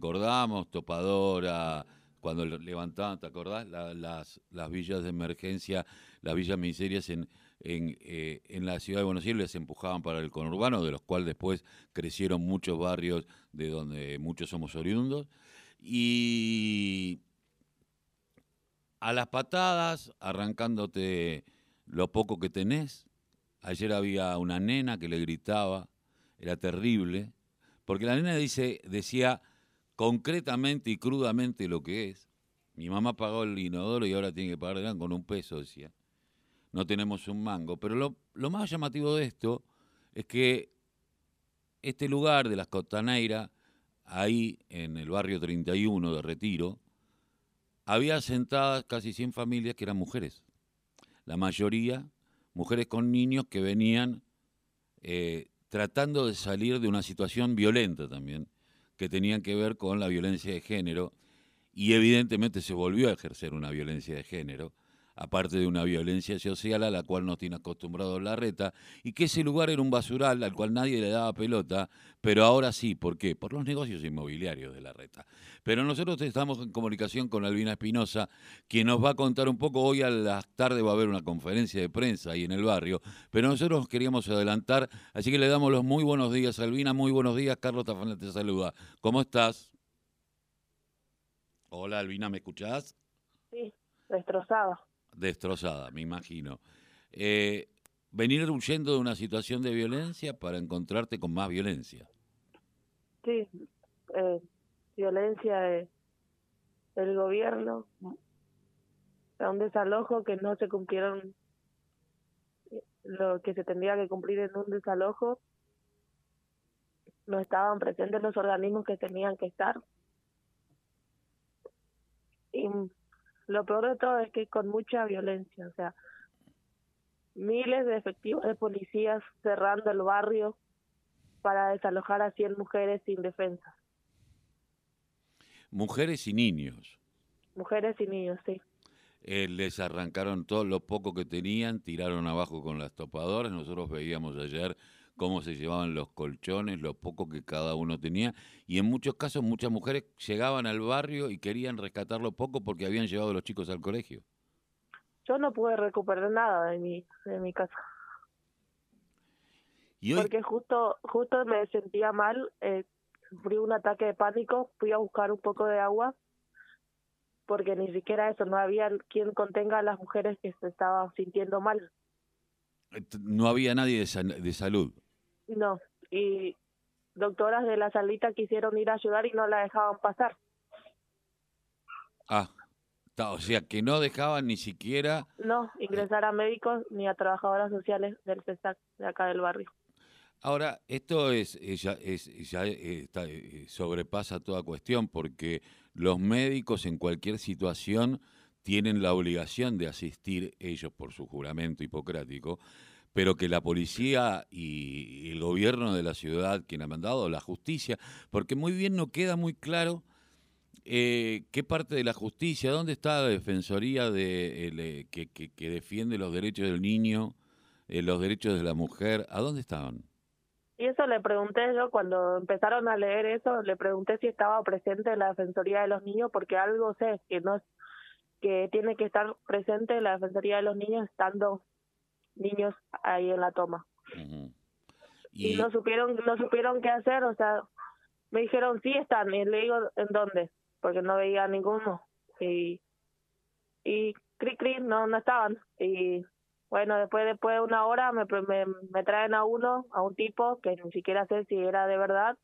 recordamos, Topadora, cuando levantaban, ¿te acordás? las, las villas de emergencia, las villas miserias en, en, eh, en, la ciudad de Buenos Aires les empujaban para el conurbano, de los cuales después crecieron muchos barrios de donde muchos somos oriundos. Y a las patadas, arrancándote lo poco que tenés. Ayer había una nena que le gritaba, era terrible, porque la nena dice, decía concretamente y crudamente lo que es. Mi mamá pagó el inodoro y ahora tiene que pagar con un peso, decía. No tenemos un mango. Pero lo, más llamativo de esto es que este lugar de las Costaneiras, ahí en el barrio 31 de Retiro, había sentadas casi 100 familias que eran mujeres. La mayoría mujeres con niños que venían eh, tratando de salir de una situación violenta también, que tenían que ver con la violencia de género, y evidentemente se volvió a ejercer una violencia de género, aparte de una violencia social a la cual nos tiene acostumbrado la reta, y que ese lugar era un basural al cual nadie le daba pelota, pero ahora sí, ¿por qué? Por los negocios inmobiliarios de la reta. Pero nosotros estamos en comunicación con Albina Espinosa, quien nos va a contar un poco, hoy a las tarde va a haber una conferencia de prensa ahí en el barrio, pero nosotros queríamos adelantar, así que le damos los muy buenos días, Albina, muy buenos días, Carlos Tafana te saluda. ¿Cómo estás? Hola Albina, ¿me escuchás? Sí, destrozada destrozada, me imagino. Eh, venir huyendo de una situación de violencia para encontrarte con más violencia. Sí, eh, violencia de, del gobierno, un desalojo que no se cumplieron lo que se tendría que cumplir en un desalojo, no estaban presentes los organismos que tenían que estar. Y lo peor de todo es que con mucha violencia, o sea, miles de efectivos de policías cerrando el barrio para desalojar a 100 mujeres sin defensa. Mujeres y niños. Mujeres y niños, sí. Eh, les arrancaron todo lo poco que tenían, tiraron abajo con las topadoras. Nosotros veíamos ayer cómo se llevaban los colchones, lo poco que cada uno tenía, y en muchos casos muchas mujeres llegaban al barrio y querían rescatar lo poco porque habían llevado a los chicos al colegio. Yo no pude recuperar nada de mi, de mi casa. Porque justo, justo me sentía mal, eh, sufrí un ataque de pánico, fui a buscar un poco de agua, porque ni siquiera eso, no había quien contenga a las mujeres que se estaban sintiendo mal. No había nadie de, de salud. No, y doctoras de la salita quisieron ir a ayudar y no la dejaban pasar. Ah, o sea, que no dejaban ni siquiera... No, ingresar a médicos ni a trabajadoras sociales del CESAC de acá del barrio. Ahora, esto es, ya, es, ya eh, está, eh, sobrepasa toda cuestión porque los médicos en cualquier situación tienen la obligación de asistir ellos por su juramento hipocrático pero que la policía y el gobierno de la ciudad, quien ha mandado, la justicia, porque muy bien no queda muy claro eh, qué parte de la justicia, dónde está la defensoría de, eh, que, defiende los derechos del niño, eh, los derechos de la mujer, ¿a dónde estaban? Y eso le pregunté yo cuando empezaron a leer eso, le pregunté si estaba presente la defensoría de los niños, porque algo sé que no que tiene que estar presente la defensoría de los niños estando niños ahí en la toma. ¿Y? no supieron no supieron qué hacer, o sea, me dijeron, sí están, y le digo, ¿en dónde? Porque no veía ninguno. Y, y cri cri, no, no estaban. Y bueno, después, después de una hora me, me, me traen a uno, a un tipo, que ni siquiera sé si era de verdad,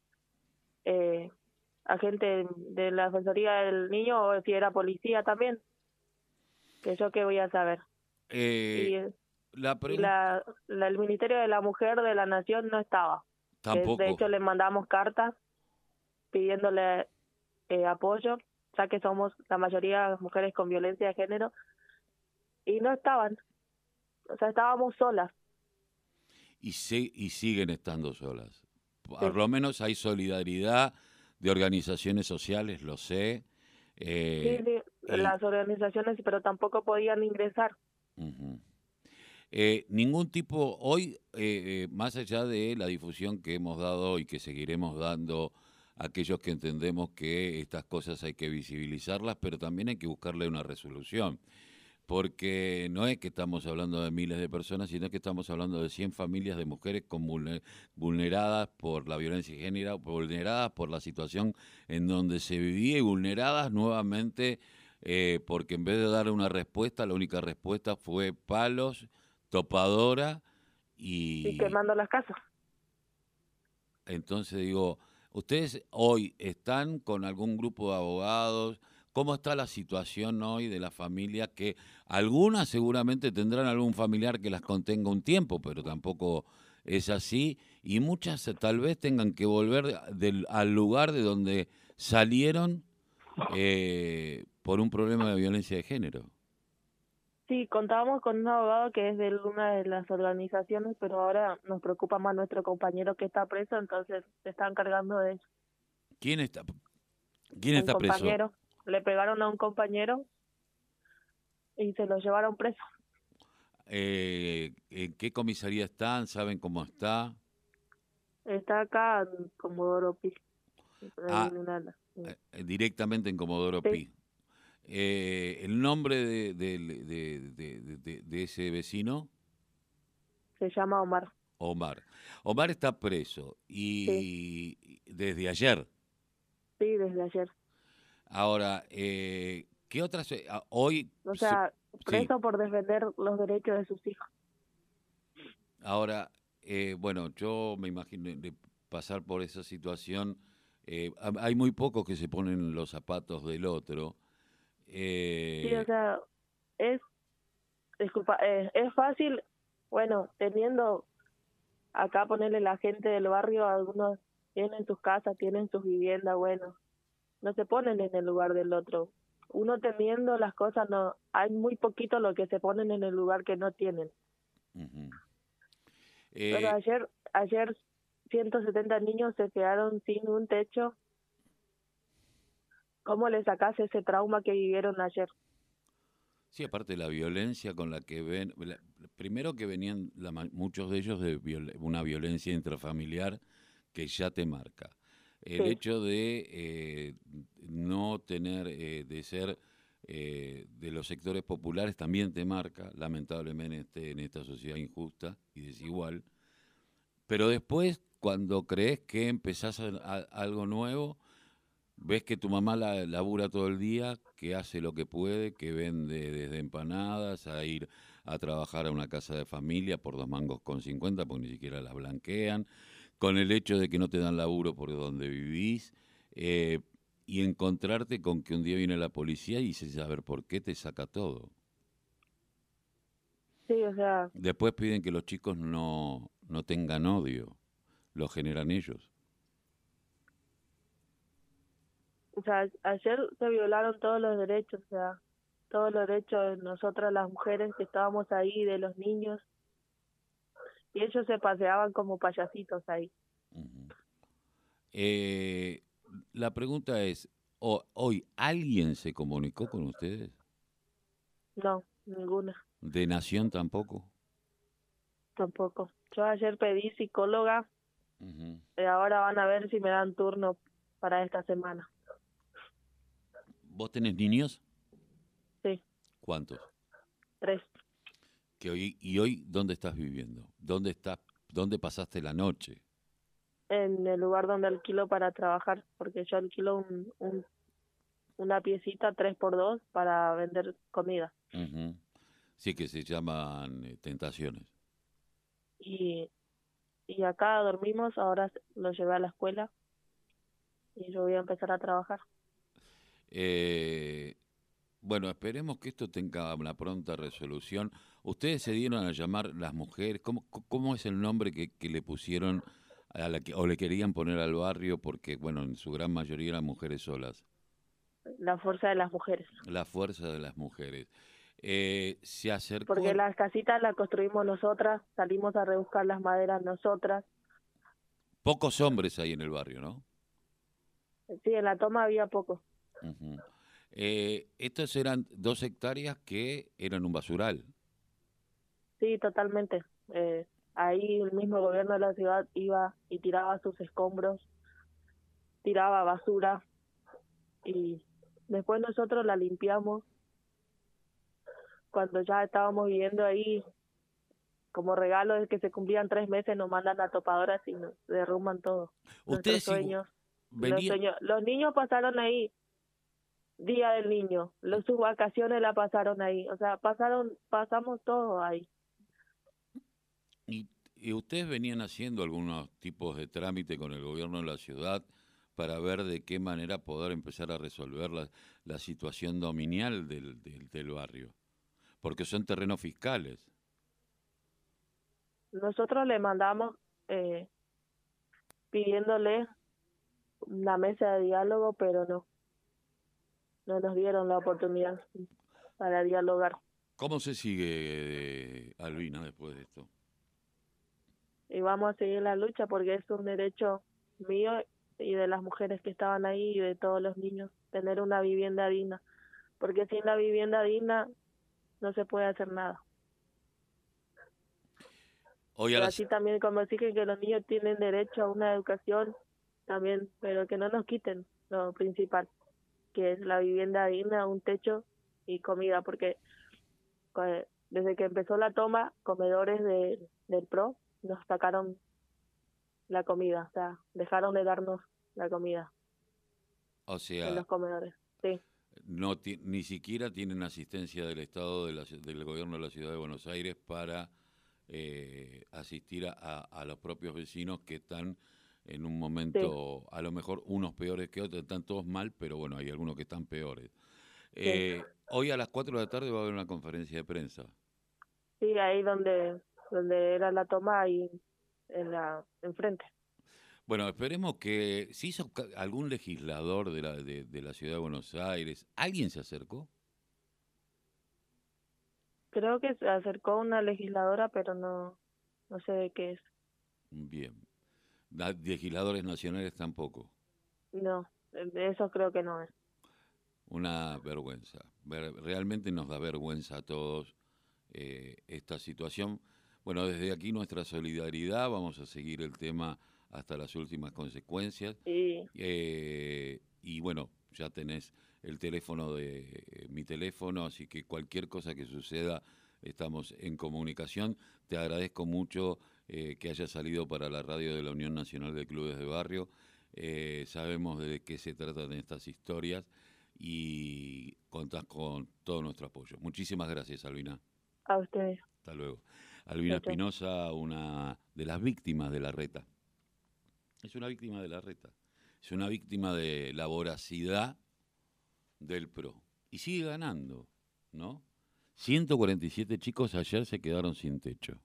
eh, agente de la Defensoría del Niño o si era policía también. Que yo qué voy a saber. Eh, la, el Ministerio de la Mujer de la Nación no estaba. Tampoco. De hecho, le mandamos cartas pidiéndole eh, apoyo, ya que somos la mayoría mujeres con violencia de género, y no estaban. O sea, estábamos solas. Y, se, y siguen estando solas. Por lo menos hay solidaridad de organizaciones sociales, lo sé. Eh, sí, las organizaciones, pero tampoco podían ingresar. Eh, ningún tipo, hoy, eh, eh, más allá de la difusión que hemos dado y que seguiremos dando aquellos que entendemos que estas cosas hay que visibilizarlas, pero también hay que buscarle una resolución. Porque no es que estamos hablando de miles de personas, sino que estamos hablando de 100 familias de mujeres con vulneradas por la violencia de género, vulneradas por la situación en donde se vivía y vulneradas nuevamente eh, porque en vez de dar una respuesta, la única respuesta fue palos, topadora y... Y quemando las casas. Entonces digo, ustedes hoy están con algún grupo de abogados, ¿cómo está la situación hoy de la familia? Que algunas seguramente tendrán algún familiar que las contenga un tiempo, pero tampoco es así, y muchas tal vez tengan que volver del, al lugar de donde salieron eh, por un problema de violencia de género. Sí, contábamos con un abogado que es de una de las organizaciones, pero ahora nos preocupa más nuestro compañero que está preso, entonces se está encargando de eso. ¿Quién está, quién está compañero. Le pegaron a un compañero y se lo llevaron preso. Eh, ¿En qué comisaría están? ¿Saben cómo está? Está acá en Comodoro Pi. Ah, eh, directamente en Comodoro Pi. Eh, ¿El nombre de, de, de, ese vecino? Se llama Omar. Omar. Omar está preso y desde ayer. Sí, desde ayer. Ahora, eh, ¿qué otras? Eh, hoy. O sea, preso por defender los derechos de sus hijos. Ahora, eh, bueno, yo me imagino de pasar por esa situación. Eh, hay muy pocos que se ponen los zapatos del otro eh... Sí, o sea, es, disculpa, eh, es fácil, bueno, teniendo acá ponerle la gente del barrio, algunos tienen sus casas, tienen sus viviendas, bueno, no se ponen en el lugar del otro. Uno teniendo las cosas, no hay muy poquito lo que se ponen en el lugar que no tienen. Pero eh, ayer, ayer 170 niños se quedaron sin un techo ¿Cómo le sacás ese trauma que vivieron ayer? Sí, aparte de la violencia con la que ven, primero que venían muchos de ellos de una violencia intrafamiliar que ya te marca. El hecho de eh, no tener, eh, de ser eh, de los sectores populares también te marca, lamentablemente, en esta sociedad injusta y desigual. Pero después, cuando crees que empezás algo nuevo, ves que tu mamá la, labura todo el día, que hace lo que puede, que vende desde empanadas a ir a trabajar a una casa de familia por dos mangos con 50, porque ni siquiera la blanquean, con el hecho de que no te dan laburo por donde vivís, eh, y encontrarte con que un día viene la policía y dices, a ver, ¿por qué te saca todo? Sí, o sea... Después piden que los chicos no, no tengan odio, lo generan ellos. O sea, ayer se violaron todos los derechos, o sea, todos los derechos de nosotras las mujeres que estábamos ahí, de los niños, y ellos se paseaban como payasitos ahí. eh, la pregunta es, ¿hoy alguien se comunicó con ustedes? No, ninguna. ¿De Nación tampoco? Tampoco. Yo ayer pedí psicóloga y ahora van a ver si me dan turno para esta semana. ¿Vos tenés niños? Sí. ¿Cuántos? Tres. Que hoy, ¿Y hoy dónde estás viviendo? ¿Dónde, estás, ¿Dónde pasaste la noche? En el lugar donde alquilo para trabajar, porque yo alquilo un, un una piecita tres por dos para vender comida. Sí, que se llaman eh, tentaciones. Y, y acá dormimos, ahora lo llevé a la escuela y yo voy a empezar a trabajar. Eh, bueno, esperemos que esto tenga una pronta resolución. Ustedes se dieron a llamar las mujeres. ¿Cómo, cómo es el nombre que, le pusieron a la que, o le querían poner al barrio? Porque, bueno, en su gran mayoría eran mujeres solas. La fuerza de las mujeres. La fuerza de las mujeres. Eh, se acercó. Porque las casitas las construimos nosotras, salimos a rebuscar las maderas nosotras. Pocos hombres ahí en el barrio, ¿no? Sí, en la toma había pocos eh, estas eran dos hectáreas que eran un basural. Sí, totalmente. Eh, ahí el mismo gobierno de la ciudad iba y tiraba sus escombros tiraba basura y después nosotros la limpiamos. Cuando ya estábamos viviendo ahí, como regalo de que se cumplían tres meses, nos mandan a topadoras y nos derrumban todo. Ustedes sueños, venía- los sueños. Los niños pasaron ahí día del niño, los, sus vacaciones la pasaron ahí, o sea, pasaron, pasamos todo ahí. y, y ustedes venían haciendo algunos tipos de trámite con el gobierno de la ciudad para ver de qué manera poder empezar a resolver la, la situación dominial del, del, del barrio. Porque son terrenos fiscales. Nosotros le mandamos eh, pidiéndole una mesa de diálogo, pero no, no nos dieron la oportunidad para dialogar. ¿Cómo se sigue, eh, Albina, después de esto? Y vamos a seguir la lucha porque es un derecho mío y de las mujeres que estaban ahí y de todos los niños, tener una vivienda digna. Porque sin la vivienda digna no se puede hacer nada. Hoy a las, así también como dije que los niños tienen derecho a una educación también, pero que no nos quiten lo principal, que es la vivienda digna, un techo y comida, porque desde que empezó la toma, comedores de, del PRO nos sacaron la comida, o sea, dejaron de darnos la comida o en sea, los comedores. Sí, no ni siquiera tienen asistencia del Estado de la del gobierno de la ciudad de Buenos Aires para eh, asistir a- a los propios vecinos que están en un momento, a lo mejor unos peores que otros, están todos mal, pero bueno, hay algunos que están peores. Eh, hoy a las 4 de la tarde va a haber una conferencia de prensa. sí, ahí donde donde era la toma ahí en la enfrente. Bueno, esperemos que si hizo algún legislador de la, de, de la ciudad de Buenos Aires, ¿alguien se acercó? Creo que se acercó una legisladora, pero no no sé de qué es. Bien. Legisladores nacionales tampoco. No, eso creo que no es. Una vergüenza. Ver- realmente nos da vergüenza a todos eh, esta situación. Bueno, desde aquí nuestra solidaridad, vamos a seguir el tema hasta las últimas consecuencias. Y Eh, y bueno, ya tenés el teléfono de eh, mi teléfono, así que cualquier cosa que suceda, estamos en comunicación. Te agradezco mucho eh, que hayas salido para la radio de la Unión Nacional de Clubes de Barrio. Eh, sabemos de qué se tratan estas historias y contás con todo nuestro apoyo. Muchísimas gracias, Albina. a ustedes. Hasta luego. Albina. Espinosa, una de las víctimas de la reta. Es una víctima de la reta. Es una víctima de la voracidad del PRO. Y sigue ganando, ¿no? 147 chicos ayer se quedaron sin techo.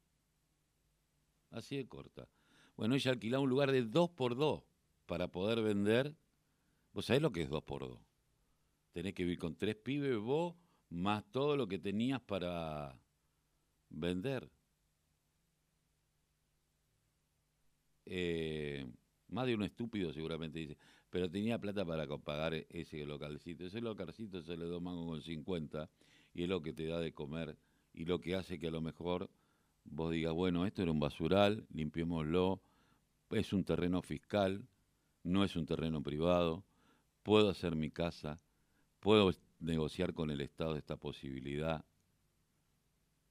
Así de corta. Bueno, ella alquilaba un lugar de 2 por 2 para poder vender. ¿Vos sabés lo que es 2 por 2 Tenés que vivir con tres pibes vos, más todo lo que tenías para vender. Eh, más de un estúpido seguramente dice, pero tenía plata para pagar e- ese localcito. Ese localcito se le da mango con 50 y es lo que te da de comer y lo que hace que a lo mejor vos digas, bueno, esto era un basural, limpiémoslo, es un terreno fiscal, no es un terreno privado, puedo hacer mi casa, puedo negociar con el Estado esta posibilidad.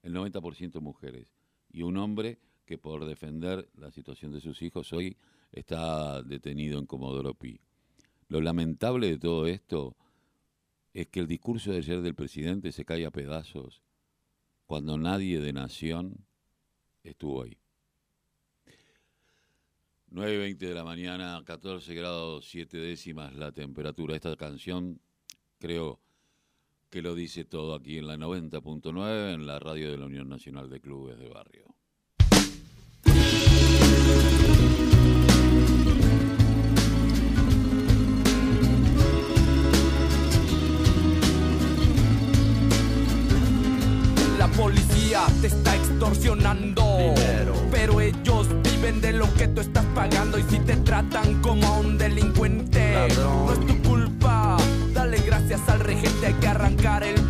El 90% mujeres y un hombre que por defender la situación de sus hijos hoy está detenido en Comodoro Pi. Lo lamentable de todo esto es que el discurso de ayer del presidente se cae a pedazos cuando nadie de nación estuvo ahí. 9.20 de la mañana, 14 grados 7 décimas la temperatura. Esta canción creo que lo dice todo aquí en la 90.9, en la radio de la Unión Nacional de Clubes de Barrio. Te está extorsionando. Pero ellos viven de lo que tú estás pagando. Y si te tratan como a un delincuente, no es tu culpa. Dale gracias al regente, hay que arrancar el